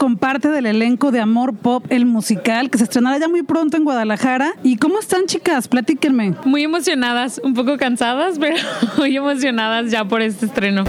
con parte del elenco de Amor Pop, el musical, que se estrenará ya muy pronto en Guadalajara. ¿Y cómo están, chicas? Platíquenme. Muy emocionadas, un poco cansadas, pero muy emocionadas ya por este estreno.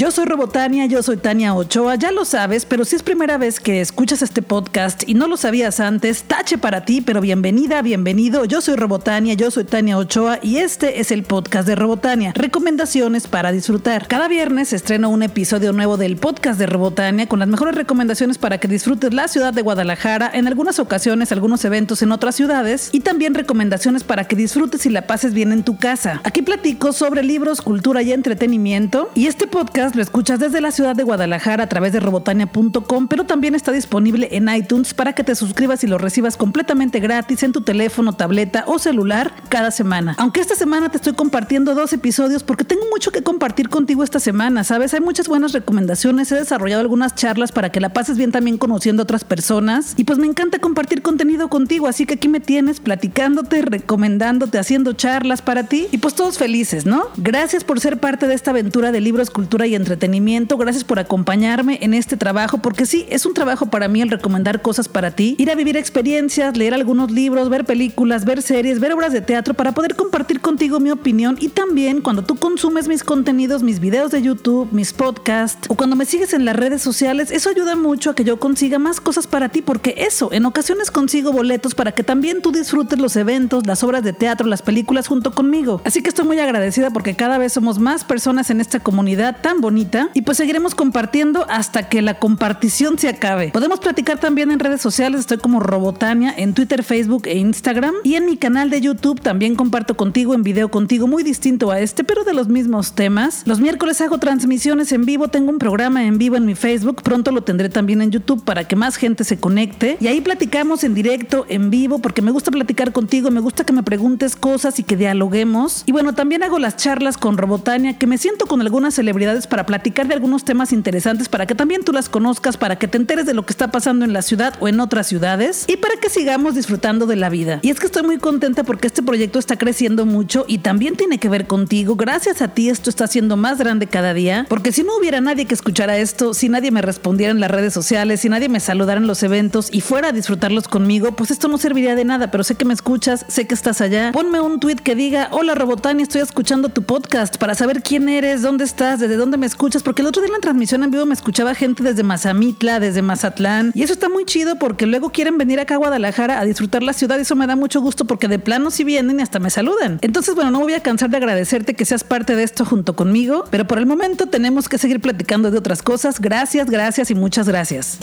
Yo soy Robotania, yo soy Tania Ochoa, ya lo sabes, pero si es primera vez que escuchas este podcast y no lo sabías antes, tache para ti, pero bienvenida, bienvenido. Yo soy Robotania, yo soy Tania Ochoa y este es el podcast de Robotania. Recomendaciones para disfrutar. Cada viernes estreno un episodio nuevo del podcast de Robotania con las mejores recomendaciones para que disfrutes la ciudad de Guadalajara, en algunas ocasiones algunos eventos en otras ciudades y también recomendaciones para que disfrutes y la pases bien en tu casa. Aquí platico sobre libros, cultura y entretenimiento y este podcast lo escuchas desde la ciudad de Guadalajara a través de robotania.com, pero también está disponible en iTunes para que te suscribas y lo recibas completamente gratis en tu teléfono, tableta o celular cada semana. Aunque esta semana te estoy compartiendo dos episodios porque tengo mucho que compartir contigo esta semana, ¿sabes? Hay muchas buenas recomendaciones, he desarrollado algunas charlas para que la pases bien también conociendo a otras personas y pues me encanta compartir contenido contigo, así que aquí me tienes platicándote, recomendándote, haciendo charlas para ti y pues todos felices, ¿no? Gracias por ser parte de esta aventura de libros, cultura y entretenimiento. Gracias por acompañarme en este trabajo, porque sí, es un trabajo para mí el recomendar cosas para ti, ir a vivir experiencias, leer algunos libros, ver películas, ver series, ver obras de teatro para poder compartir contigo mi opinión y también cuando tú consumes mis contenidos, mis videos de YouTube, mis podcasts o cuando me sigues en las redes sociales, eso ayuda mucho a que yo consiga más cosas para ti, porque eso, en ocasiones consigo boletos para que también tú disfrutes los eventos, las obras de teatro, las películas junto conmigo. Así que estoy muy agradecida porque cada vez somos más personas en esta comunidad tan bonita y pues seguiremos compartiendo hasta que la compartición se acabe. Podemos platicar también en redes sociales, estoy como Robotania en Twitter, Facebook e Instagram y en mi canal de YouTube también comparto contigo en video contigo muy distinto a este, pero de los mismos temas. Los miércoles hago transmisiones en vivo, tengo un programa en vivo en mi Facebook, pronto lo tendré también en YouTube para que más gente se conecte y ahí platicamos en directo, en vivo, porque me gusta platicar contigo, me gusta que me preguntes cosas y que dialoguemos. Y bueno, también hago las charlas con Robotania, que me siento con algunas celebridades para platicar de algunos temas interesantes para que también tú las conozcas, para que te enteres de lo que está pasando en la ciudad o en otras ciudades y para que sigamos disfrutando de la vida. Y es que estoy muy contenta porque este proyecto está creciendo mucho y también tiene que ver contigo. Gracias a ti esto está siendo más grande cada día, porque si no hubiera nadie que escuchara esto, si nadie me respondiera en las redes sociales, si nadie me saludara en los eventos y fuera a disfrutarlos conmigo, pues esto no serviría de nada, pero sé que me escuchas, sé que estás allá. Ponme un tweet que diga, hola Robotani, estoy escuchando tu podcast para saber quién eres, dónde estás, desde dónde me escuchas, porque el otro día en la transmisión en vivo me escuchaba gente desde Mazamitla, desde Mazatlán, y eso está muy chido porque luego quieren venir acá a Guadalajara a disfrutar la ciudad y eso me da mucho gusto porque de plano si vienen y hasta me saludan. Entonces, bueno, no voy a cansar de agradecerte que seas parte de esto junto conmigo, pero por el momento tenemos que seguir platicando de otras cosas. Gracias, gracias y muchas gracias.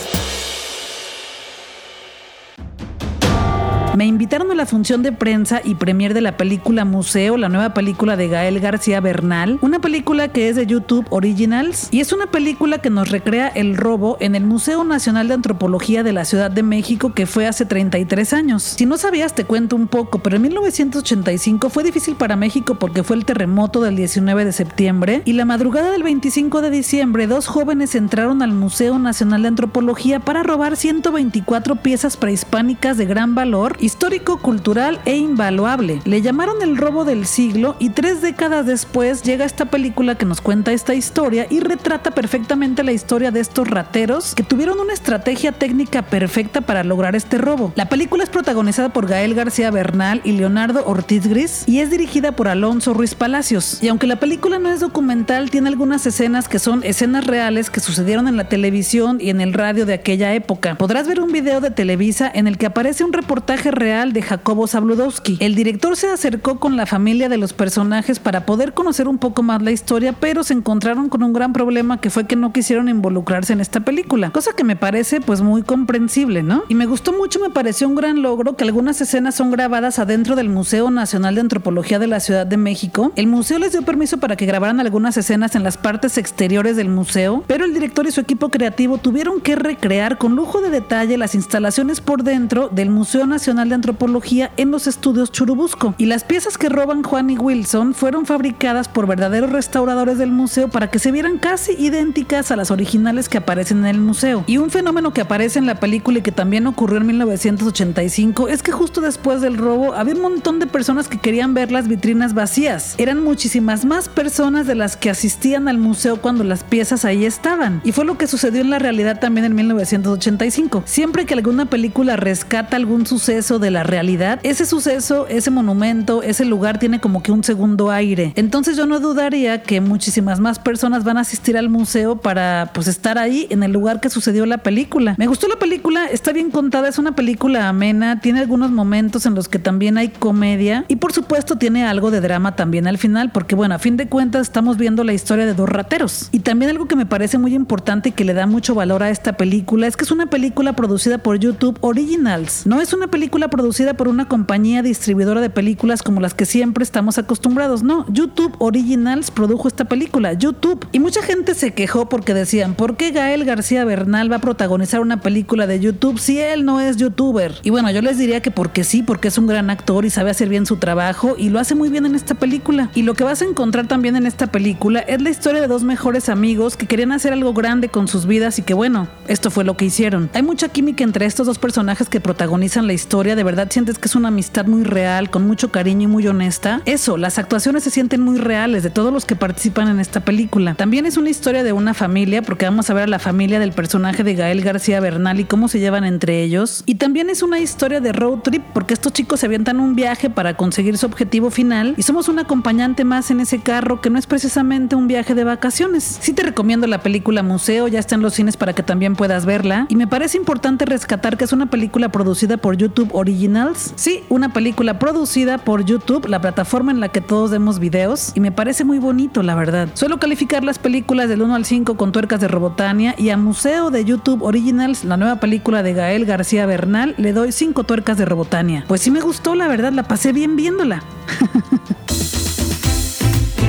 Me invitaron a la función de prensa y premier de la película Museo, la nueva película de Gael García Bernal, una película que es de YouTube Originals y es una película que nos recrea el robo en el Museo Nacional de Antropología de la Ciudad de México que fue hace 33 años. Si no sabías te cuento un poco, pero en 1985 fue difícil para México porque fue el terremoto del 19 de septiembre y la madrugada del 25 de diciembre dos jóvenes entraron al Museo Nacional de Antropología para robar 124 piezas prehispánicas de gran valor histórico, cultural e invaluable. Le llamaron el robo del siglo y tres décadas después llega esta película que nos cuenta esta historia y retrata perfectamente la historia de estos rateros que tuvieron una estrategia técnica perfecta para lograr este robo. La película es protagonizada por Gael García Bernal y Leonardo Ortiz Gris y es dirigida por Alonso Ruiz Palacios. Y aunque la película no es documental, tiene algunas escenas que son escenas reales que sucedieron en la televisión y en el radio de aquella época. Podrás ver un video de Televisa en el que aparece un reportaje real de Jacobo Zabludowski. El director se acercó con la familia de los personajes para poder conocer un poco más la historia, pero se encontraron con un gran problema que fue que no quisieron involucrarse en esta película, cosa que me parece pues muy comprensible, ¿no? Y me gustó mucho, me pareció un gran logro que algunas escenas son grabadas adentro del Museo Nacional de Antropología de la Ciudad de México. El museo les dio permiso para que grabaran algunas escenas en las partes exteriores del museo, pero el director y su equipo creativo tuvieron que recrear con lujo de detalle las instalaciones por dentro del Museo Nacional De Antropología en los estudios Churubusco. Y las piezas que roban Juan y Wilson fueron fabricadas por verdaderos restauradores del museo para que se vieran casi idénticas a las originales que aparecen en el museo. Y un fenómeno que aparece en la película y que también ocurrió en 1985 es que justo después del robo había un montón de personas que querían ver las vitrinas vacías. Eran muchísimas más personas de las que asistían al museo cuando las piezas ahí estaban. Y fue lo que sucedió en la realidad también en 1985. Siempre que alguna película rescata algún suceso de la realidad, ese suceso, ese monumento, ese lugar tiene como que un segundo aire. Entonces yo no dudaría que muchísimas más personas van a asistir al museo para pues estar ahí en el lugar que sucedió la película. Me gustó la película, está bien contada, es una película amena, tiene algunos momentos en los que también hay comedia y por supuesto tiene algo de drama también al final, porque bueno, a fin de cuentas estamos viendo la historia de dos rateros. Y también algo que me parece muy importante y que le da mucho valor a esta película es que es una película producida por YouTube Originals. No es una película producida por una compañía distribuidora de películas como las que siempre estamos acostumbrados, no. YouTube Originals produjo esta película, YouTube. Y mucha gente se quejó porque decían, ¿por qué Gael García Bernal va a protagonizar una película de YouTube si él no es youtuber? Y bueno, yo les diría que porque sí, porque es un gran actor y sabe hacer bien su trabajo y lo hace muy bien en esta película. Y lo que vas a encontrar también en esta película es la historia de dos mejores amigos que querían hacer algo grande con sus vidas y que bueno, esto fue lo que hicieron. Hay mucha química entre estos dos personajes que protagonizan la historia, de verdad sientes que es una amistad muy real, con mucho cariño y muy honesta. Eso, las actuaciones se sienten muy reales de todos los que participan en esta película. También es una historia de una familia, porque vamos a ver a la familia del personaje de Gael García Bernal y cómo se llevan entre ellos. Y también es una historia de road trip, porque estos chicos se avientan un viaje para conseguir su objetivo final y somos un acompañante más en ese carro que no es precisamente un viaje de vacaciones. Sí te recomiendo la película Museo, ya está en los cines para que también puedas verla. Y me parece importante rescatar que es una película producida por YouTube Originals. Sí, una película producida por YouTube, la plataforma en la que todos vemos videos. Y me parece muy bonito, la verdad. Suelo calificar las películas del 1 al 5 con tuercas de Robotania y a Museo de YouTube Originals, la nueva película de Gael García Bernal, le doy 5 tuercas de Robotania. Pues sí me gustó, la verdad, la pasé bien viéndola.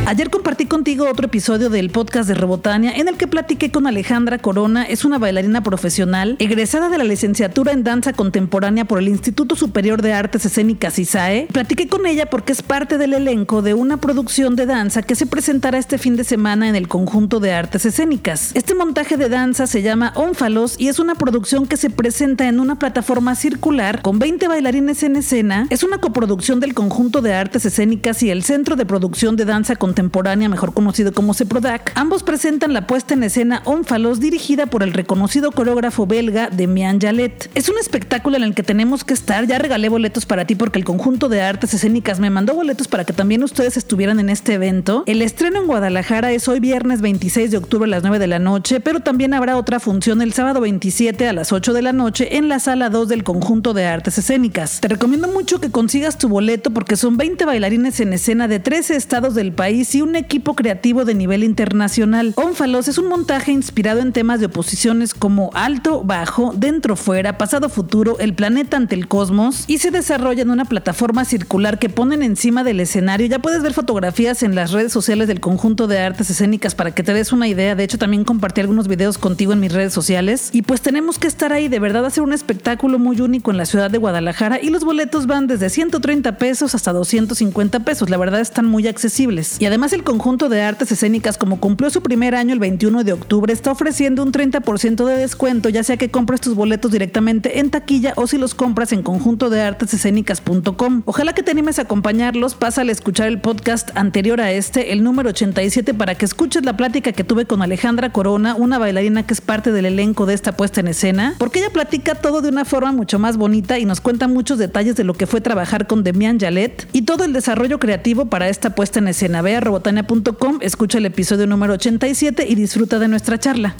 Ayer compartí contigo otro episodio del podcast de Rebotania en el que platiqué con Alejandra Corona, es una bailarina profesional, egresada de la licenciatura en danza contemporánea por el Instituto Superior de Artes Escénicas ISAE. Platiqué con ella porque es parte del elenco de una producción de danza que se presentará este fin de semana en el conjunto de artes escénicas. Este montaje de danza se llama Ónfalos y es una producción que se presenta en una plataforma circular con 20 bailarines en escena. Es una coproducción del conjunto de artes escénicas y el Centro de Producción de Danza Contemporánea contemporánea, mejor conocido como CEPRODAC, ambos presentan la puesta en escena Ónfalos dirigida por el reconocido coreógrafo belga Demian Jallet. Es un espectáculo en el que tenemos que estar. Ya regalé boletos para ti porque el conjunto de artes escénicas me mandó boletos para que también ustedes estuvieran en este evento. El estreno en Guadalajara es hoy viernes 26 de octubre a las 9 de la noche, pero también habrá otra función el sábado 27 a las 8 de la noche en la sala 2 del conjunto de artes escénicas. Te recomiendo mucho que consigas tu boleto porque son 20 bailarines en escena de 13 estados del país y un equipo creativo de nivel internacional. Ónfalos es un montaje inspirado en temas de oposiciones como alto, bajo, dentro, fuera, pasado, futuro, el planeta ante el cosmos y se desarrolla en una plataforma circular que ponen encima del escenario. Ya puedes ver fotografías en las redes sociales del conjunto de artes escénicas para que te des una idea. De hecho, también compartí algunos videos contigo en mis redes sociales. Y pues tenemos que estar ahí, de verdad, hacer un espectáculo muy único en la ciudad de Guadalajara y los boletos van desde 130 pesos hasta 250 pesos. La verdad están muy accesibles. Y además Además, el conjunto de artes escénicas, como cumplió su primer año el 21 de octubre, está ofreciendo un 30% de descuento, ya sea que compres tus boletos directamente en taquilla o si los compras en conjunto de artesescénicas.com. Ojalá que te animes a acompañarlos, pasa al escuchar el podcast anterior a este, el número 87, para que escuches la plática que tuve con Alejandra Corona, una bailarina que es parte del elenco de esta puesta en escena, porque ella platica todo de una forma mucho más bonita y nos cuenta muchos detalles de lo que fue trabajar con Demian Jalet y todo el desarrollo creativo para esta puesta en escena. robotania.com, escucha el episodio número 87 y disfruta de nuestra charla.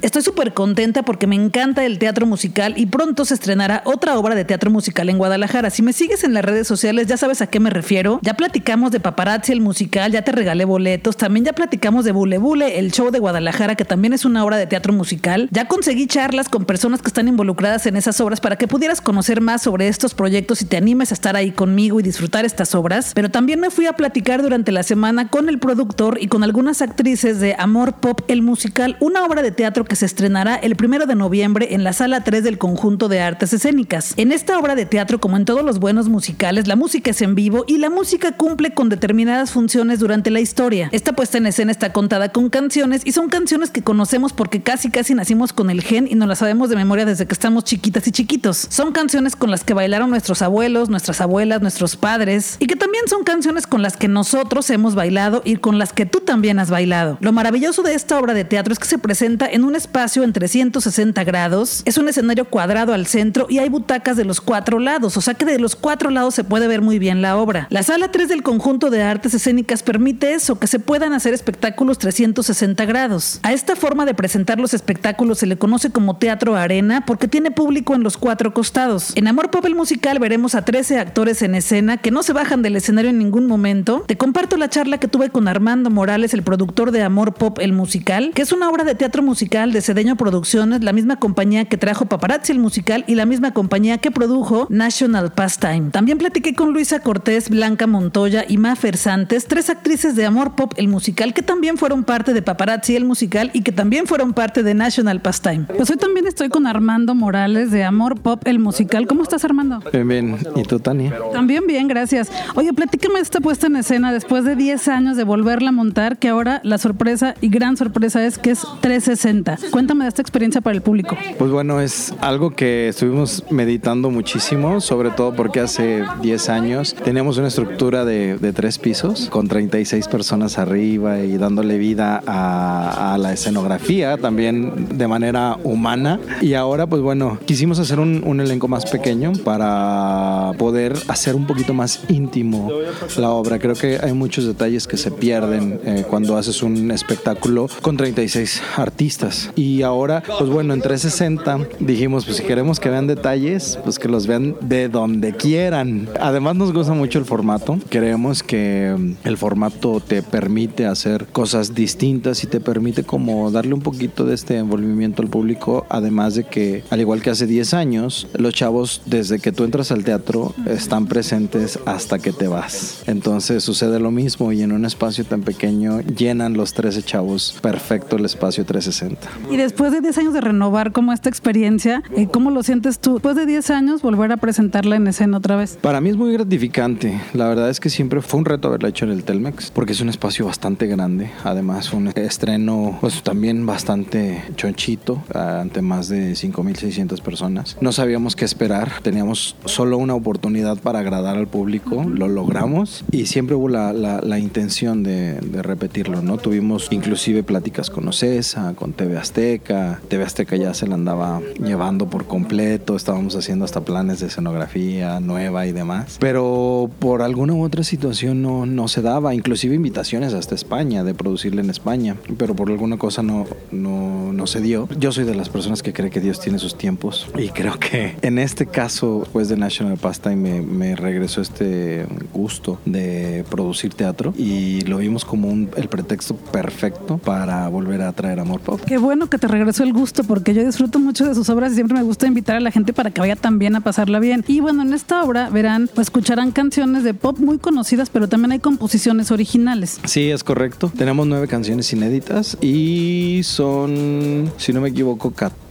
Estoy súper contenta porque me encanta el teatro musical y pronto se estrenará otra obra de teatro musical en Guadalajara. Si me sigues en las redes sociales ya sabes a qué me refiero. Ya platicamos de Paparazzi el musical, ya te regalé boletos, también ya platicamos de Bule Bule, el show de Guadalajara que también es una obra de teatro musical. Ya conseguí charlas con personas que están involucradas en esas obras para que pudieras conocer más sobre estos proyectos y te animes a estar ahí conmigo y disfrutar estas obras. Pero también me fui a platicar durante la semana con el productor y con algunas actrices de Amor Pop el musical, una obra de teatro que se estrenará el primero de noviembre en la sala 3 del Conjunto de Artes Escénicas. En esta obra de teatro, como en todos los buenos musicales, la música es en vivo y la música cumple con determinadas funciones durante la historia. Esta puesta en escena está contada con canciones y son canciones que conocemos porque casi casi nacimos con el gen y nos las sabemos de memoria desde que estamos chiquitas y chiquitos. Son canciones con las que bailaron nuestros abuelos, nuestras abuelas, nuestros padres y que también son canciones con las que nosotros hemos bailado y con las que tú también has bailado. Lo maravilloso de esta obra de teatro es que se presenta en un espacio en 360 grados, es un escenario cuadrado al centro y hay butacas de los cuatro lados, o sea que de los cuatro lados se puede ver muy bien la obra. La sala 3 del conjunto de artes escénicas permite eso, que se puedan hacer espectáculos 360 grados. A esta forma de presentar los espectáculos se le conoce como teatro arena porque tiene público en los cuatro costados. En Amor Pop el musical veremos a 13 actores en escena que no se bajan del escenario en ningún momento. Te comparto la charla que tuve con Armando Morales, el productor de Amor Pop el musical, que es una obra de teatro musical de Cedeño Producciones, la misma compañía que trajo Paparazzi el musical y la misma compañía que produjo National Pastime. También platiqué con Luisa Cortés, Blanca Montoya y Mafer Santes, tres actrices de Amor Pop el musical que también fueron parte de Paparazzi el musical y que también fueron parte de National Pastime. Pues hoy también estoy con Armando Morales de Amor Pop el musical. ¿Cómo estás, Armando? Bien, bien. ¿Y tú, Tania? También bien, gracias. Oye, platícame esta puesta en escena después de 10 años de volverla a montar, que ahora la sorpresa y gran sorpresa es que es 360. Cuéntame de esta experiencia para el público. Pues bueno, es algo que estuvimos meditando muchísimo, sobre todo porque hace 10 años teníamos una estructura de, de tres pisos con 36 personas arriba y dándole vida a, la escenografía también de manera humana. Y ahora, pues bueno, quisimos hacer un, un elenco más pequeño para poder hacer un poquito más íntimo la obra. Creo que hay muchos detalles que se pierden eh, cuando haces un espectáculo con 36 artistas. Y ahora, pues bueno, en 360 dijimos, pues si queremos que vean detalles, pues que los vean de donde quieran. Además nos gusta mucho el formato. Creemos que mm, el formato te permite hacer cosas distintas y te permite como darle un poquito de este envolvimiento al público, además de que, al igual que hace 10 años, los chavos desde que tú entras al teatro están presentes hasta que te vas. Entonces sucede lo mismo y en un espacio tan pequeño llenan los 13 chavos perfecto el espacio 360. Y después de 10 años de renovar como esta experiencia, eh, ¿cómo lo sientes tú? Después de 10 años volver a presentarla en escena otra vez. Para mí es muy gratificante. La verdad es que siempre fue un reto haberla hecho en el Telmex porque es un espacio bastante grande. Además un estreno pues también bastante chonchito ante más de 5.600 personas. No sabíamos qué esperar. Teníamos solo una oportunidad para agradar al público. Lo logramos y siempre hubo la, la, la intención de, de, repetirlo, ¿no? Tuvimos inclusive pláticas con OCESA, con TV Azteca. TV Azteca ya se la andaba llevando por completo. Estábamos haciendo hasta planes de escenografía nueva y demás. Pero por alguna u otra situación no, no se daba. Inclusive invitaciones hasta España, de producirla en España. Pero por alguna cosa no, no, no se dio. Yo soy de las personas que cree que Dios tiene sus tiempos. Y creo que en este caso, después de National Pastime, me, me regresó este gusto de producir teatro. Y lo vimos como un, el pretexto perfecto para volver a traer amor pop. Qué bueno que te regresó el gusto, porque yo disfruto mucho de sus obras y siempre me gusta invitar a la gente para que vaya también a pasarla bien. Y bueno, en esta obra verán, pues escucharán canciones de pop muy conocidas, pero también hay composiciones originales. Sí, es correcto. Tenemos nueve canciones inéditas y son, si no me equivoco, 14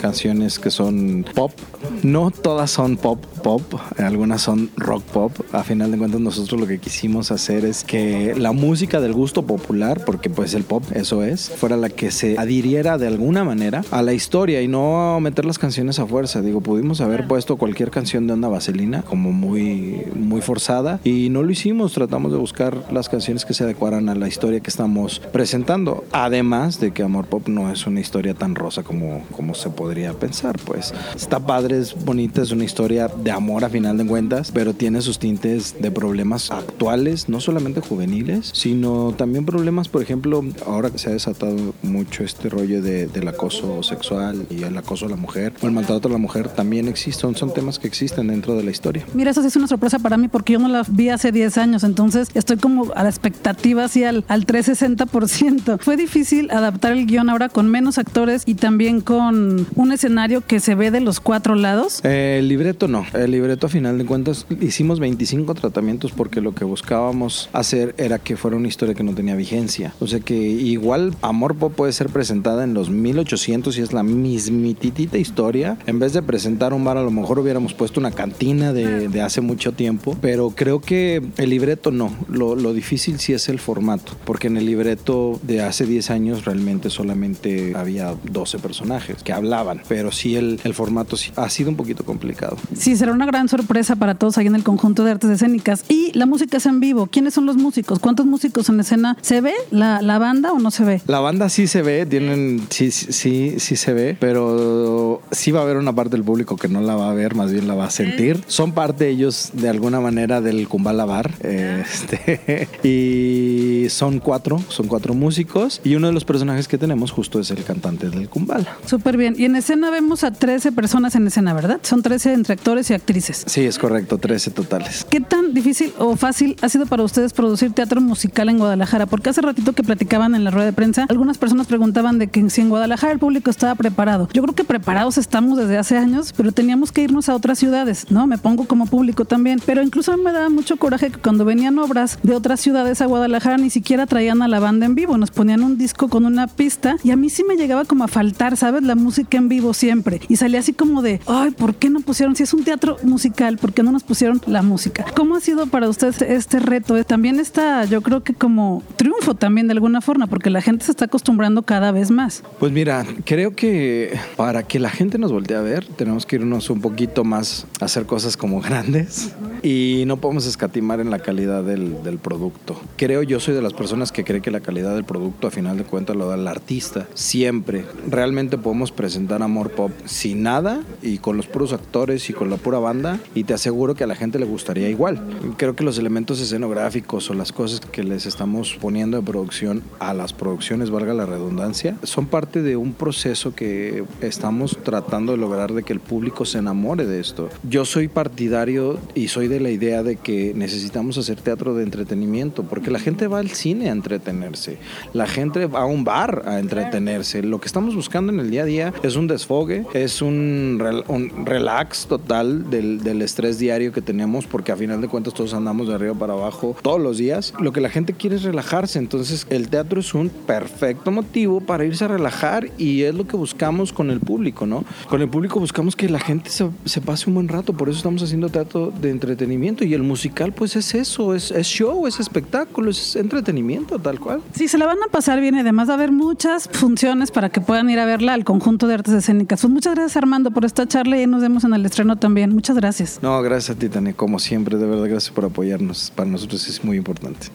canciones que son pop. No todas son pop, pop, algunas son rock pop. A final de cuentas, nosotros lo que quisimos hacer es que la música del gusto popular, porque pues el pop eso es, fuera la que se adhiriera de alguna manera a la historia y no meter las canciones a fuerza. Digo, pudimos haber puesto cualquier canción de Onda Vaselina como muy, muy forzada y no lo hicimos. Tratamos de buscar las canciones que se adecuaran a la historia que estamos presentando. Además de que Amor Pop no es una historia tan rosa como, como se podría pensar, pues está padre, es bonita, es una historia de amor a final de cuentas, pero tiene sus tintes de problemas actuales, no solamente juveniles, sino también problemas, por ejemplo, ahora que se ha desatado mucho este rollo de, del acoso sexual y el acoso a la mujer o el maltrato a la mujer, también existen, son temas que existen dentro de la historia. Mira, eso sí es una sorpresa para mí porque yo no la vi hace 10 años, entonces estoy como a la expectativa así al, al 360%. Fue difícil adaptar el guion ahora con menos actores y también con un escenario que se ve de los cuatro lados? Eh, el libreto no. El libreto, a final de cuentas, hicimos 25 tratamientos porque lo que buscábamos hacer era que fuera una historia que no tenía vigencia. O sea que igual Amor Pop puede ser presentada en los 1800 y es la mismititita historia. En vez de presentar un bar, a lo mejor hubiéramos puesto una cantina de, de hace mucho tiempo. Pero creo que el libreto no. Lo, lo difícil sí es el formato. Porque en el libreto de hace 10 años realmente solamente había 12 personajes que hablaban. Pero sí el, el formato sí ha sido un poquito complicado. Sí, será una gran sorpresa para todos ahí en el conjunto de artes escénicas. Y la música es en vivo. ¿Quiénes son los músicos? ¿Cuántos músicos en escena? ¿Se ve la, la banda o no se ve? La banda sí se ve, tienen, sí, sí, sí, sí se ve, pero sí va a haber una parte del público que no la va a ver, más bien la va a sentir. Son parte ellos de alguna manera del Kumbala Bar. Este, y son cuatro, son cuatro músicos. Y uno de los personajes que tenemos justo es el cantante del Kumbala. Súper bien. Y en escena vemos a 13 personas en escena, ¿verdad? Son 13 entre actores y actrices. Sí, es correcto, 13 totales. ¿Qué tan difícil o fácil ha sido para ustedes producir teatro musical en Guadalajara? Porque hace ratito que platicaban en la rueda de prensa, algunas personas preguntaban de que si en Guadalajara el público estaba preparado. Yo creo que preparados estamos desde hace años, pero teníamos que irnos a otras ciudades, ¿no? Me pongo como público también. Pero incluso a mí me daba mucho coraje que cuando venían obras de otras ciudades a Guadalajara ni siquiera traían a la banda en vivo, nos ponían un disco con una pista y a mí sí me llegaba como a faltar, ¿sabes? La música en vivo siempre. Y salía así como de, ay, ¿por qué no pusieron? Si es un teatro musical, ¿por qué no nos pusieron la música? ¿Cómo ha sido para ustedes este reto? También está, yo creo que como triunfo también de alguna forma, porque la gente se está acostumbrando cada vez más. Pues mira, creo que para que la gente nos voltee a ver, tenemos que irnos un poquito más a hacer cosas como grandes y no podemos escatimar en la calidad del, del producto. Creo, yo soy de las personas que cree que la calidad del producto a final de cuentas lo da el artista. Siempre. Realmente podemos presentar Amor Pop sin nada y con los puros actores y con la pura banda y te aseguro que a la gente le gustaría igual. Creo que los elementos escenográficos o las cosas que les estamos poniendo de producción a las producciones, valga la redundancia, son parte de un proceso que estamos tratando de lograr de que el público se enamore de esto. Yo soy partidario y soy de la idea de que necesitamos hacer teatro de entretenimiento porque la gente va al cine a entretenerse, la gente va a un bar a entretenerse. Lo que estamos buscando en el día a día es un desfogue, es un, rel- un relax total del, del estrés diario que tenemos porque a final de cuentas todos andamos de arriba para abajo todos los días. Lo que la gente quiere es relajarse, entonces el teatro es un perfecto motivo para irse a relajar y es lo que buscamos con el público, ¿no? Con el público buscamos que la gente se, se pase un buen rato, por eso estamos haciendo teatro de entretenimiento y el musical pues es eso, es, es show, es espectáculo, es entretenimiento tal cual. Sí, se la van a pasar bien y además va a haber muchas funciones para que puedan ir a verla al conjunto de artes escénicas. Pues muchas gracias Armando por esta charla y nos vemos en el estreno también. Muchas gracias. No, gracias a ti, Tania, como siempre, de verdad, gracias por apoyarnos. Para nosotros es muy importante.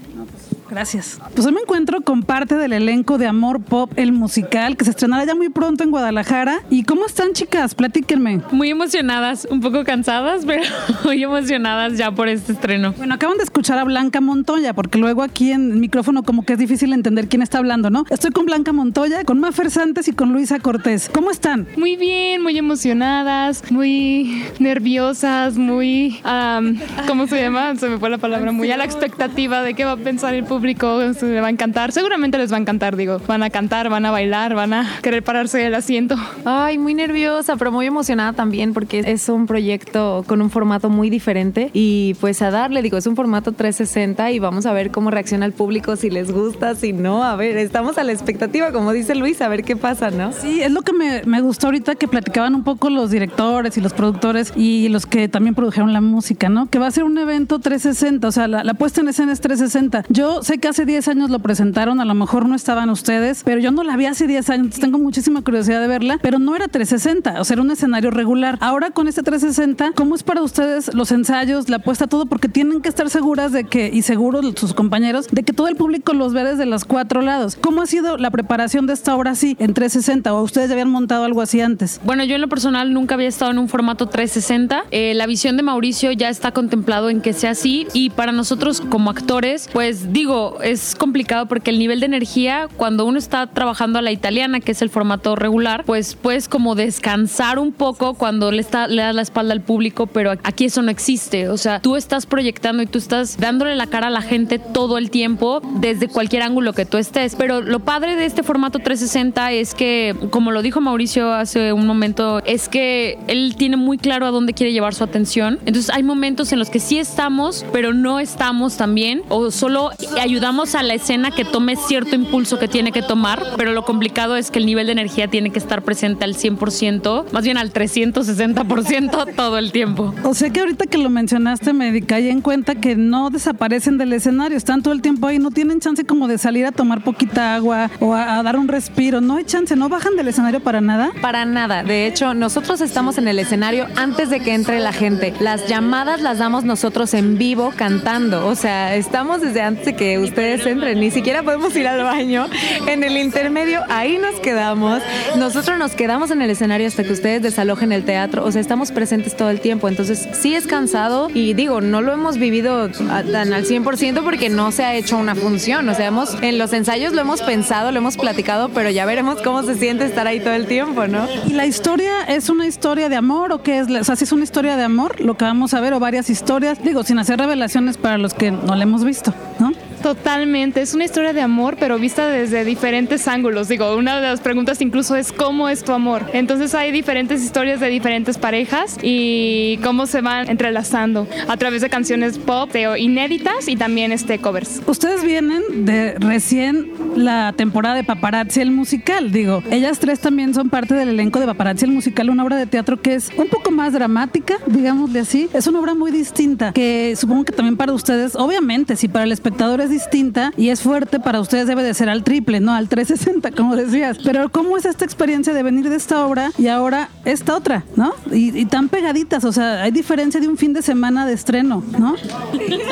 Gracias. Pues hoy me encuentro con parte del elenco de Amor Pop, el musical, que se estrenará ya muy pronto en Guadalajara. ¿Y cómo están, chicas? Platíquenme. Muy emocionadas, un poco cansadas, pero muy emocionadas ya por este estreno. Bueno, acaban de escuchar a Blanca Montoya, porque luego aquí en el micrófono como que es difícil entender quién está hablando, ¿no? Estoy con Blanca Montoya, con Mafer Santos y con Luisa Cortés. ¿Cómo están? Muy bien, muy emocionadas, muy nerviosas, muy, am, ¿cómo se llama? Se me fue la palabra, muy a la expectativa de qué va a pensar el público, se le va a encantar. Seguramente les va a encantar, digo, van a cantar, van a bailar, van a querer pararse del asiento. Ay, muy nerviosa, pero muy emocionada también porque es un proyecto con un formato muy diferente y pues a darle, digo, es un formato 360 y vamos a ver cómo reacciona el público, si les gusta, si no, a ver, estamos a la expectativa, como dice Luis, a ver qué pasa, ¿no? Sí, es lo que me, me gustó ahorita que platicaban un poco los directores y los productores y los que también produjeron la música, ¿no? Que va a ser un evento 360, o sea, la, la puesta en escena es 360. Yo sé que hace 10 años lo presentaron, a lo mejor no estaban ustedes, pero yo no la vi hace 10 años, tengo muchísima curiosidad de verla, pero no era 360, o sea, era un escenario regular. Ahora con este 360, ¿cómo es para ustedes los ensayos, la puesta, todo? Porque tienen que estar seguras de que, y seguros sus compañeros, de que todo el público los ve desde los cuatro lados. ¿Cómo ha sido la preparación de esta obra así, en 360? ¿O ustedes ya habían montado algo así antes? Bueno, yo en lo personal nunca había estado en un formato 360. Eh, la visión de Mauricio ya está contemplado en que sea así y para nosotros como actores, pues digo, es complicado porque el nivel de energía, cuando uno está trabajando a la italiana, que es el formato regular, pues puedes como descansar un poco cuando le, está, le das la espalda al público, pero aquí eso no existe. O sea, tú estás proyectando y tú estás dándole la cara a la gente todo el tiempo, desde cualquier ángulo que tú estés. Pero lo padre de este formato 360 es que, como lo dijo Mauricio hace un momento, es que él tiene muy claro a dónde quiere llevar su atención. Entonces hay momentos en los que sí estamos, pero no estamos también, o solo ayudamos a la escena que tome cierto impulso que tiene que tomar, pero lo complicado es que el nivel de energía tiene que estar presente al 100%, más bien al 360% todo el tiempo. O sea que ahorita que lo mencionaste me caí en cuenta que no desaparecen del escenario, están todo el tiempo ahí, no tienen chance como de salir a tomar poquita agua o a, a dar un respiro, no hay chance, no bajan del escenario para nada. Para nada. De hecho, nosotros estamos en el escenario antes de que entre la gente. Las llamadas las damos nosotros en vivo cantando. O sea, estamos desde antes de que ustedes entren. Ni siquiera podemos ir al baño. En el intermedio, ahí nos quedamos. Nosotros nos quedamos en el escenario hasta que ustedes desalojen el teatro. O sea, estamos presentes todo el tiempo. Entonces, sí es cansado. Y digo, no lo hemos vivido tan al 100% porque no se ha hecho una función. O sea, hemos, en los ensayos lo hemos pensado, lo hemos platicado, pero ya veremos cómo se siente estar ahí todo el tiempo, ¿no? ¿Y la historia es una historia de amor o qué es? O sea, si es una historia de amor, lo que vamos a ver, o varias historias, digo, sin hacer revelaciones para los que no la hemos visto, ¿no? Totalmente, es una historia de amor, pero vista desde diferentes ángulos. Digo, una de las preguntas incluso es cómo es tu amor. Entonces hay diferentes historias de diferentes parejas y cómo se van entrelazando a través de canciones pop inéditas y también este covers. Ustedes vienen de recién la temporada de Paparazzi el musical, digo, ellas tres también son parte del elenco de Paparazzi el musical, una obra de teatro que es un poco más dramática, digámosle así. Es una obra muy distinta que supongo que también para ustedes, obviamente, si para el espectador es distinta y es fuerte, para ustedes debe de ser al triple, ¿no? Al 360, como decías. Pero ¿cómo es esta experiencia de venir de esta obra y ahora esta otra, ¿no? Y, y tan pegaditas, o sea, hay diferencia de un fin de semana de estreno, ¿no?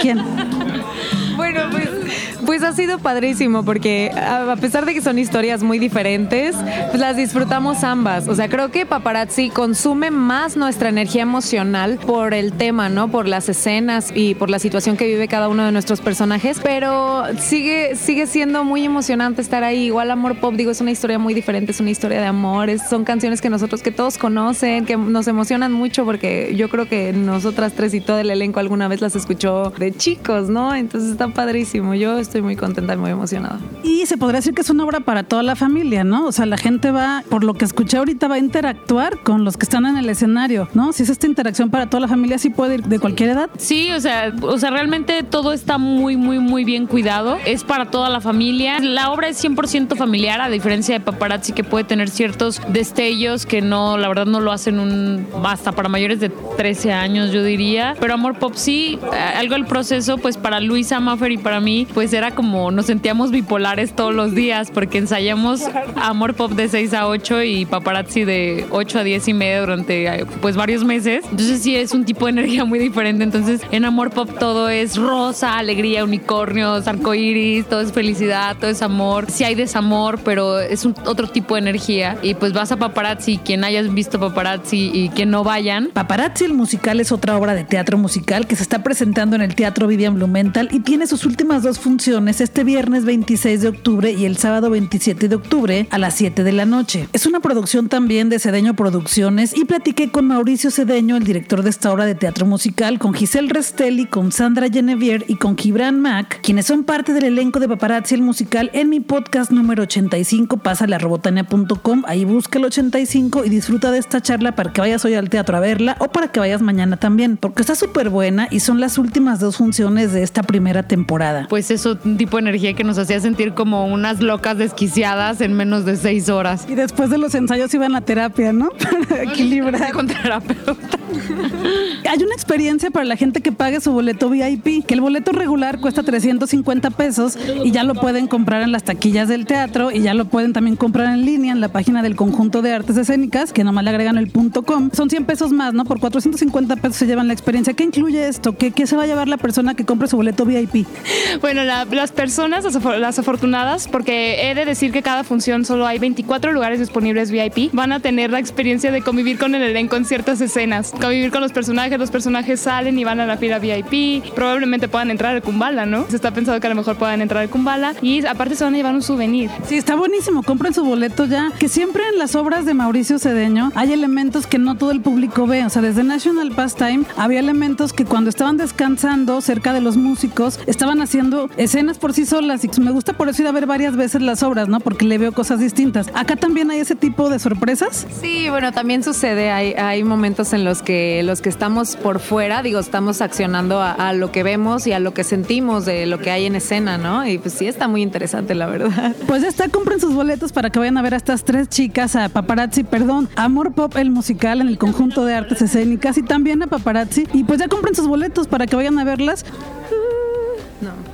¿Quién? Bueno, pues, pues ha sido padrísimo porque a pesar de que son historias muy diferentes, pues las disfrutamos ambas. O sea, creo que Paparazzi consume más nuestra energía emocional por el tema, ¿no? Por las escenas y por la situación que vive cada uno de nuestros personajes, pero sigue, sigue siendo muy emocionante estar ahí. Igual Amor Pop, digo, es una historia muy diferente, es una historia de amor, es- son canciones que nosotros, que todos conocen, que nos emocionan mucho porque yo creo que nosotras tres y todo el elenco alguna vez las escuchó de chicos, ¿no? Entonces está padrísimo. Yo estoy muy contenta y muy emocionada. Y se podría decir que es una obra para toda la familia, ¿no? O sea, la gente va, por lo que escuché ahorita, va a interactuar con los que están en el escenario, ¿no? Si es esta interacción para toda la familia, sí puede ir de cualquier edad. Sí, o sea, o sea, realmente todo está muy, muy, muy bien cuidado. Es para toda la familia. La obra es 100% familiar, a diferencia de Paparazzi, que puede tener ciertos destellos que no, la verdad, no lo hacen un hasta para mayores de 13 años, yo diría. Pero Amor Pop sí, algo del proceso, pues para Luisa Maffer y para mí, pues era como nos sentíamos bipolares todos los días, porque ensayamos Amor Pop de 6 a 8 y Paparazzi de 8 a 10 y media durante eh, pues varios meses. Entonces sí es un tipo de energía muy diferente. Entonces en Amor Pop todo es rosa, alegría, unicornios, arcoíris, todo es felicidad, todo es amor. Sí hay desamor, pero es un otro tipo de energía. Y pues vas a Paparazzi, quien hayas visto Paparazzi y quien no vayan, Paparazzi el musical es otra obra de teatro musical que se está presentando en el Teatro Vivian Blumenthal y tiene sus últimas dos funciones este viernes 26 de octubre y el sábado 27 de octubre a las 7 de la noche. Es una producción también de Cedeño Producciones y platiqué con Mauricio Cedeño, el director de esta obra de teatro musical, con Giselle Restelli, con Sandra Genevier y con Gibran Mac, quienes son parte del elenco de Paparazzi el musical en mi podcast número 85, pásale a robotania.com, ahí busca el 85 y disfruta de esta charla para que vayas hoy al teatro a verla o para que vayas mañana también, porque está súper buena y son las últimas dos funciones de esta primera temporada. Pues eso, un tipo de energía que nos hacía sentir como unas locas desquiciadas en menos de seis horas. Y después de los ensayos iban a terapia, ¿no? Para equilibrar. Con terapeuta. Hay una experiencia para la gente que pague su boleto VIP, que el boleto regular cuesta 350 pesos y ya lo pueden comprar en las taquillas del teatro y ya lo pueden también comprar en línea en la página del conjunto de artes escénicas, que nomás le agregan el punto com. Son 100 pesos más, ¿no? Por 450 pesos se llevan la experiencia. ¿Qué incluye esto? ¿Qué, qué se va a llevar la persona que compre su boleto VIP? Bueno, la- las personas, las, afor- las afortunadas, porque he de decir que cada función solo hay 24 lugares disponibles VIP, van a tener la experiencia de convivir con el elenco en ciertas escenas. convivir con los personajes, los personajes salen y van a la fila VIP, probablemente puedan entrar al Kumbala, ¿no? Se está pensando que a lo mejor puedan entrar al Kumbala y aparte se van a llevar un souvenir. Sí, está buenísimo. Compren su boleto ya. Que siempre en las obras de Mauricio Cedeño hay elementos que no todo el público ve. O sea, desde National Pastime había elementos que cuando estaban descansando cerca de los músicos estaban haciendo escenas por sí solas. Y me gusta por eso ir a ver varias veces las obras, ¿no? Porque le veo cosas distintas. Acá también hay ese tipo de sorpresas. Sí, bueno, también sucede. Hay, hay momentos en los que los que estamos por fuera, digo, estamos accionando a, a lo que vemos y a lo que sentimos de lo que hay en escena, ¿no? Y pues sí está muy interesante, la verdad. Pues ya está, compren sus boletos para que vayan a ver a estas tres chicas, a Paparazzi, perdón, Amor Pop, el musical en el conjunto de artes escénicas y también a Paparazzi. Y pues ya compren sus boletos para que vayan a verlas. No.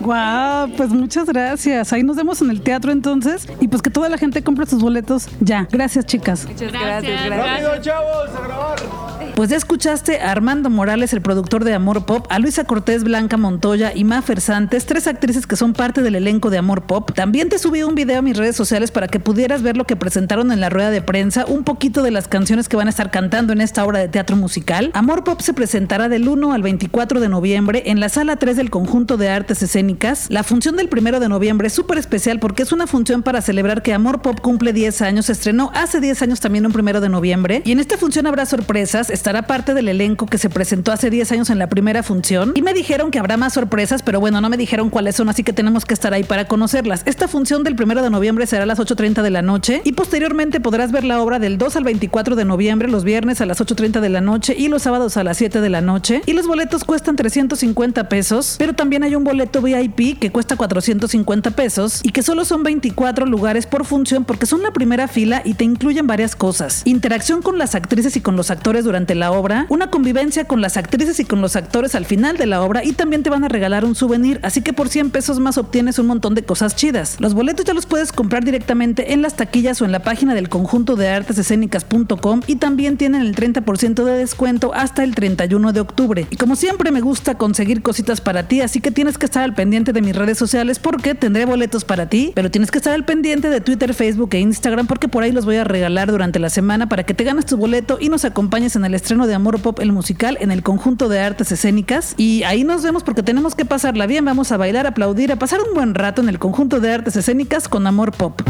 Wow, pues muchas gracias. Ahí nos vemos en el teatro entonces. Y pues que toda la gente compre sus boletos ya. Gracias, chicas. Muchas Gracias, gracias. gracias. Pues ya escuchaste a Armando Morales, el productor de Amor Pop, a Luisa Cortés, Blanca Montoya y Mafer Santos, tres actrices que son parte del elenco de Amor Pop. También te subí un video a mis redes sociales para que pudieras ver lo que presentaron en la rueda de prensa, un poquito de las canciones que van a estar cantando en esta obra de teatro musical. Amor Pop se presentará del 1 al 24 de noviembre en la sala 3 del conjunto de artes escénicas. La función del 1 de noviembre es súper especial porque es una función para celebrar que Amor Pop cumple 10 años. Estrenó hace 10 años también un 1 de noviembre. Y en esta función habrá sorpresas. Estará parte del elenco que se presentó hace 10 años en la primera función. Y me dijeron que habrá más sorpresas, pero bueno, no me dijeron cuáles son, así que tenemos que estar ahí para conocerlas. Esta función del 1 de noviembre será a las 8.30 de la noche y posteriormente podrás ver la obra del 2 al 24 de noviembre, los viernes a las 8.30 de la noche y los sábados a las 7 de la noche. Y los boletos cuestan 350 pesos, pero también hay un boleto VIP que cuesta 450 pesos y que solo son 24 lugares por función porque son la primera fila y te incluyen varias cosas. Interacción con las actrices y con los actores durante la obra, una convivencia con las actrices y con los actores al final de la obra y también te van a regalar un souvenir, así que por 100 pesos más obtienes un montón de cosas chidas. Los boletos ya los puedes comprar directamente en las taquillas o en la página del conjunto de artesescénicas.com y también tienen el 30% de descuento hasta el 31 de octubre. Y como siempre me gusta conseguir cositas para ti, así que tienes que estar al pendiente de mis redes sociales porque tendré boletos para ti, pero tienes que estar al pendiente de Twitter, Facebook e Instagram porque por ahí los voy a regalar durante la semana para que te ganes tu boleto y nos acompañes en el estreno de Amor Pop el musical en el conjunto de artes escénicas y ahí nos vemos porque tenemos que pasarla bien, vamos a bailar, aplaudir, a pasar un buen rato en el conjunto de artes escénicas con Amor Pop.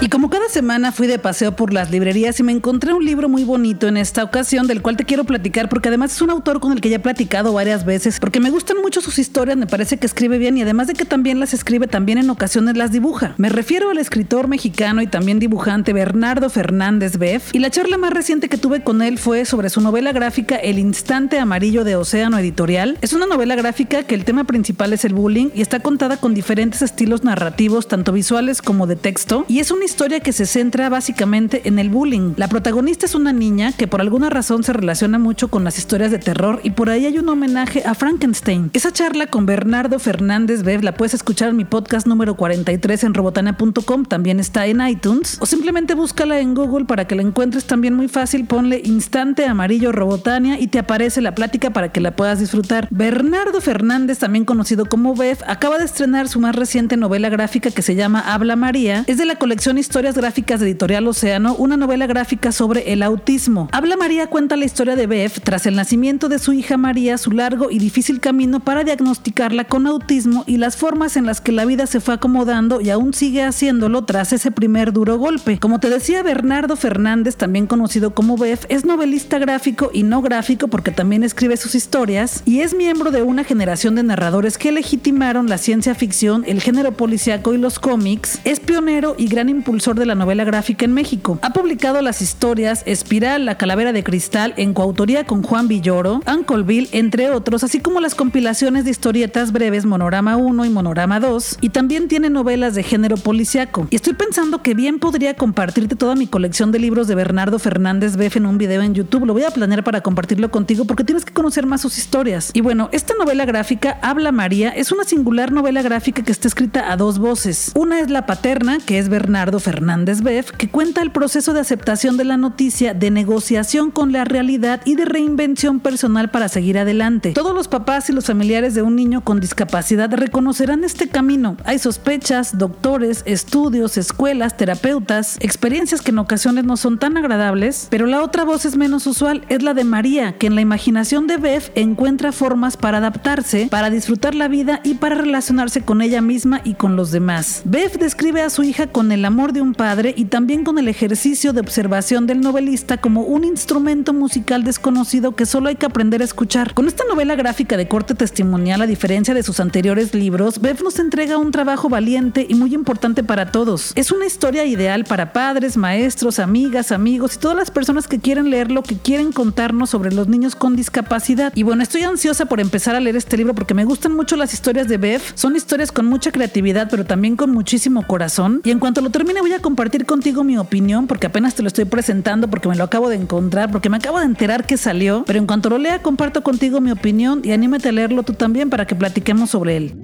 Y como cada semana fui de paseo por las librerías y me encontré un libro muy bonito en esta ocasión del cual te quiero platicar porque además es un autor con el que ya he platicado varias veces porque me gustan mucho sus historias, me parece que escribe bien y además de que también las escribe, también en ocasiones las dibuja. Me refiero al escritor mexicano y también dibujante Bernardo Fernández Beff y la charla más reciente que tuve con él fue sobre su novela gráfica El Instante Amarillo de Océano Editorial. Es una novela gráfica que el tema principal es el bullying y está contada con diferentes estilos narrativos, tanto visuales como de texto, y es una historia que se centra básicamente en el bullying. La protagonista es una niña que por alguna razón se relaciona mucho con las historias de terror y por ahí hay un homenaje a Frankenstein. Esa charla con Bernardo Fernández Bev la puedes escuchar en mi podcast número 43 en robotania.com, también está en iTunes, o simplemente búscala en Google para que la encuentres también muy fácil, ponle instante amarillo Robotania y te aparece la plática para que la puedas disfrutar. Bernardo Fernández, también conocido como Bev, acaba de estrenar su más reciente novela gráfica que se llama Habla María. Es de la colección Historias Gráficas de Editorial Océano, una novela gráfica sobre el autismo. Habla María cuenta la historia de Bev tras el nacimiento de su hija María, su largo y difícil camino para diagnosticarla con autismo y las formas en las que la vida se fue acomodando y aún sigue haciéndolo tras ese primer duro golpe. Como te decía, Bernardo Fernández, también conocido como Bev, es novelista gráfico y no gráfico porque también escribe sus historias y es miembro de una generación de narradores que legitimaron la ciencia ficción, el género policíaco y los cómics. Es pionero y gran impulsor impulsor de la novela gráfica en México. Ha publicado las historias Espiral, La Calavera de Cristal en coautoría con Juan Villoro, Uncle Bill, entre otros, así como las compilaciones de historietas breves Monorama 1 y Monorama 2, y también tiene novelas de género policiaco. Y estoy pensando que bien podría compartirte toda mi colección de libros de Bernardo Fernández Beff en un video en YouTube. Lo voy a planear para compartirlo contigo porque tienes que conocer más sus historias. Y bueno, esta novela gráfica, Habla María, es una singular novela gráfica que está escrita a dos voces. Una es la paterna, que es Bernardo Fernández Beff, que cuenta el proceso de aceptación de la noticia, de negociación con la realidad y de reinvención personal para seguir adelante. Todos los papás y los familiares de un niño con discapacidad reconocerán este camino. Hay sospechas, doctores, estudios, escuelas, terapeutas, experiencias que en ocasiones no son tan agradables, pero la otra voz es menos usual, es la de María, que en la imaginación de Bev encuentra formas para adaptarse, para disfrutar la vida y para relacionarse con ella misma y con los demás. Bev describe a su hija con el amor de un padre y también con el ejercicio de observación del novelista como un instrumento musical desconocido que solo hay que aprender a escuchar. Con esta novela gráfica de corte testimonial, a diferencia de sus anteriores libros, Bev nos entrega un trabajo valiente y muy importante para todos. Es una historia ideal para padres, maestros, amigas, amigos y todas las personas que quieren leerlo, que quieren contarnos sobre los niños con discapacidad. Y bueno, estoy ansiosa por empezar a leer este libro porque me gustan mucho las historias de Bev. Son historias con mucha creatividad, pero también con muchísimo corazón. Y en cuanto lo termine voy a compartir contigo mi opinión porque apenas te lo estoy presentando porque me lo acabo de encontrar, porque me acabo de enterar que salió. Pero en cuanto lo lea comparto contigo mi opinión y anímate a leerlo tú también para que platiquemos sobre él.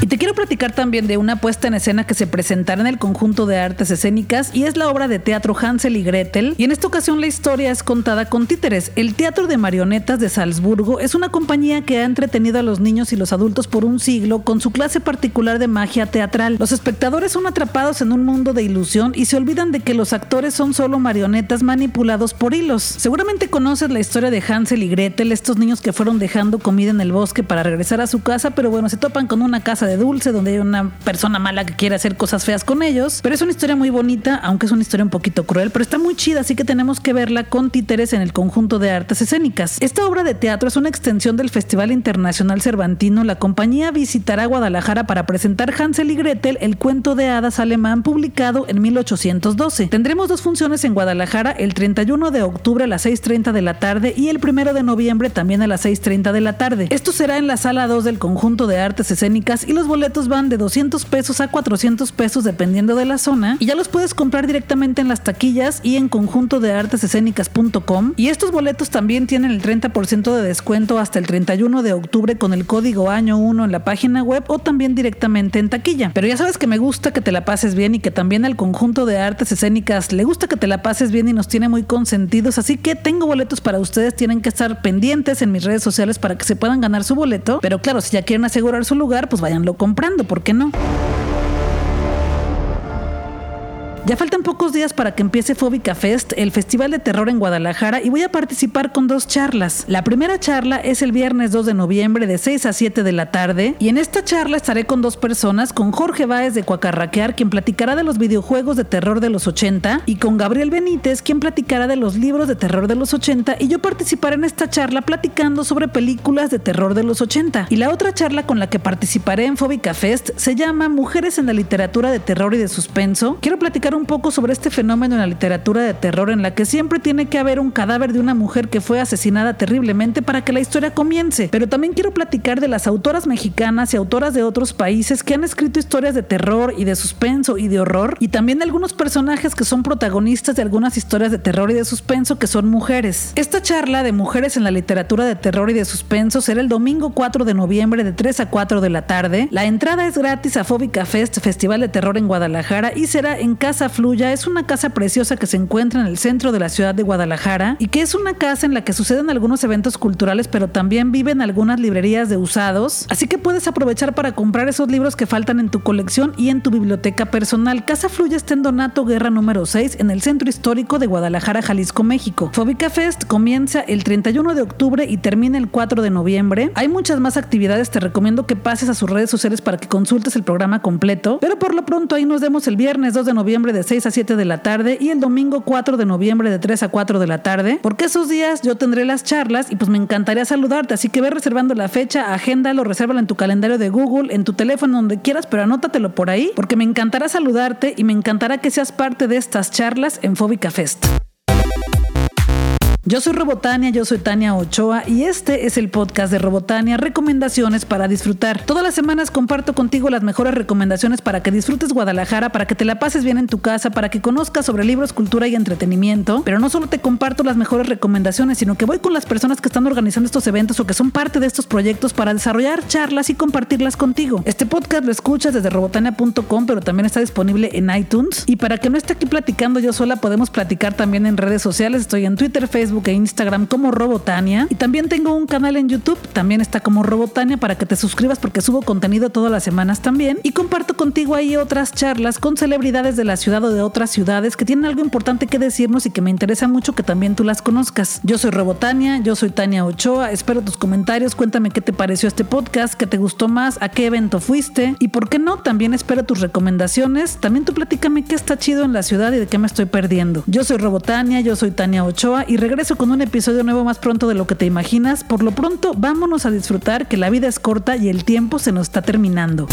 Y te quiero platicar también de una puesta en escena que se presentará en el conjunto de artes escénicas y es la obra de teatro Hansel y Gretel. Y en esta ocasión la historia es contada con títeres. El Teatro de Marionetas de Salzburgo es una compañía que ha entretenido a los niños y los adultos por un siglo con su clase particular de magia teatral. Los espectadores son atrapados en un mundo de ilusión y se olvidan de que los actores son solo marionetas manipulados por hilos. Seguramente conoces la historia de Hansel y Gretel, estos niños que fueron dejando comida en el bosque para regresar a su casa, pero bueno, se topan con una casa de dulce, donde hay una persona mala que quiere hacer cosas feas con ellos. Pero es una historia muy bonita, aunque es una historia un poquito cruel, pero está muy chida, así que tenemos que verla con títeres en el conjunto de artes escénicas. Esta obra de teatro es una extensión del Festival Internacional Cervantino. La compañía visitará Guadalajara para presentar Hansel y Gretel, el cuento de hadas alemán publicado en 1812. Tendremos dos funciones en Guadalajara, el 31 de octubre a las 6.30 de la tarde y el 1 de noviembre también a las 6.30 de la tarde. Esto será en la sala 2 del conjunto de artes escénicas y los boletos van de 200 pesos a 400 pesos dependiendo de la zona y ya los puedes comprar directamente en las taquillas y en conjunto de artesescénicas.com y estos boletos también tienen el 30% de descuento hasta el 31 de octubre con el código año 1 en la página web o también directamente en taquilla. Pero ya sabes que me gusta que te la pases bien y que también al conjunto de artes escénicas le gusta que te la pases bien y nos tiene muy consentidos, así que tengo boletos para ustedes, tienen que estar pendientes en mis redes sociales para que se puedan ganar su boleto, pero claro, si ya quieren asegurar su lugar, pues váyanlo comprando, ¿por qué no? Ya faltan pocos días para que empiece Fóbica Fest, el festival de terror en Guadalajara, y voy a participar con dos charlas. La primera charla es el viernes 2 de noviembre de 6 a 7 de la tarde, y en esta charla estaré con dos personas, con Jorge Báez de Cuacarraquear, quien platicará de los videojuegos de terror de los 80, y con Gabriel Benítez, quien platicará de los libros de terror de los 80, y yo participaré en esta charla platicando sobre películas de terror de los 80. Y la otra charla con la que participaré en Fóbica Fest se llama Mujeres en la literatura de terror y de suspenso. Quiero platicar un poco sobre este fenómeno en la literatura de terror en la que siempre tiene que haber un cadáver de una mujer que fue asesinada terriblemente para que la historia comience. Pero también quiero platicar de las autoras mexicanas y autoras de otros países que han escrito historias de terror y de suspenso y de horror y también de algunos personajes que son protagonistas de algunas historias de terror y de suspenso que son mujeres. Esta charla de mujeres en la literatura de terror y de suspenso será el domingo 4 de noviembre de 3 a 4 de la tarde. La entrada es gratis a Fóbica Fest, Festival de Terror en Guadalajara y será en Casa Fluya es una casa preciosa que se encuentra en el centro de la ciudad de Guadalajara y que es una casa en la que suceden algunos eventos culturales, pero también viven algunas librerías de usados. Así que puedes aprovechar para comprar esos libros que faltan en tu colección y en tu biblioteca personal. Casa Fluya está en Donato Guerra número 6 en el centro histórico de Guadalajara, Jalisco, México. Fóbica Fest comienza el 31 de octubre y termina el 4 de noviembre. Hay muchas más actividades, te recomiendo que pases a sus redes sociales para que consultes el programa completo, pero por lo pronto ahí nos vemos el viernes 2 de noviembre de 6 a 7 de la tarde y el domingo 4 de noviembre de 3 a 4 de la tarde, porque esos días yo tendré las charlas y pues me encantaría saludarte, así que ve reservando la fecha, agéndalo, resérvalo en tu calendario de Google, en tu teléfono, donde quieras, pero anótatelo por ahí, porque me encantará saludarte y me encantará que seas parte de estas charlas en Fóbica Fest. Yo soy Robotania, yo soy Tania Ochoa y este es el podcast de Robotania, recomendaciones para disfrutar. Todas las semanas comparto contigo las mejores recomendaciones para que disfrutes Guadalajara, para que te la pases bien en tu casa, para que conozcas sobre libros, cultura y entretenimiento. Pero no solo te comparto las mejores recomendaciones, sino que voy con las personas que están organizando estos eventos o que son parte de estos proyectos para desarrollar charlas y compartirlas contigo. Este podcast lo escuchas desde robotania.com, pero también está disponible en iTunes. Y para que no esté aquí platicando yo sola, podemos platicar también en redes sociales. Estoy en Twitter, Facebook, Facebook e Instagram como Robotania. Y también tengo un canal en YouTube, también está como Robotania para que te suscribas porque subo contenido todas las semanas también. Y comparto contigo ahí otras charlas con celebridades de la ciudad o de otras ciudades que tienen algo importante que decirnos y que me interesa mucho que también tú las conozcas. Yo soy Robotania, yo soy Tania Ochoa, espero tus comentarios, cuéntame qué te pareció este podcast, qué te gustó más, a qué evento fuiste y por qué no, también espero tus recomendaciones, también tú platícame qué está chido en la ciudad y de qué me estoy perdiendo. Yo soy Robotania, yo soy Tania Ochoa y con un episodio nuevo más pronto de lo que te imaginas. Por lo pronto, vámonos a disfrutar que la vida es corta y el tiempo se nos está terminando.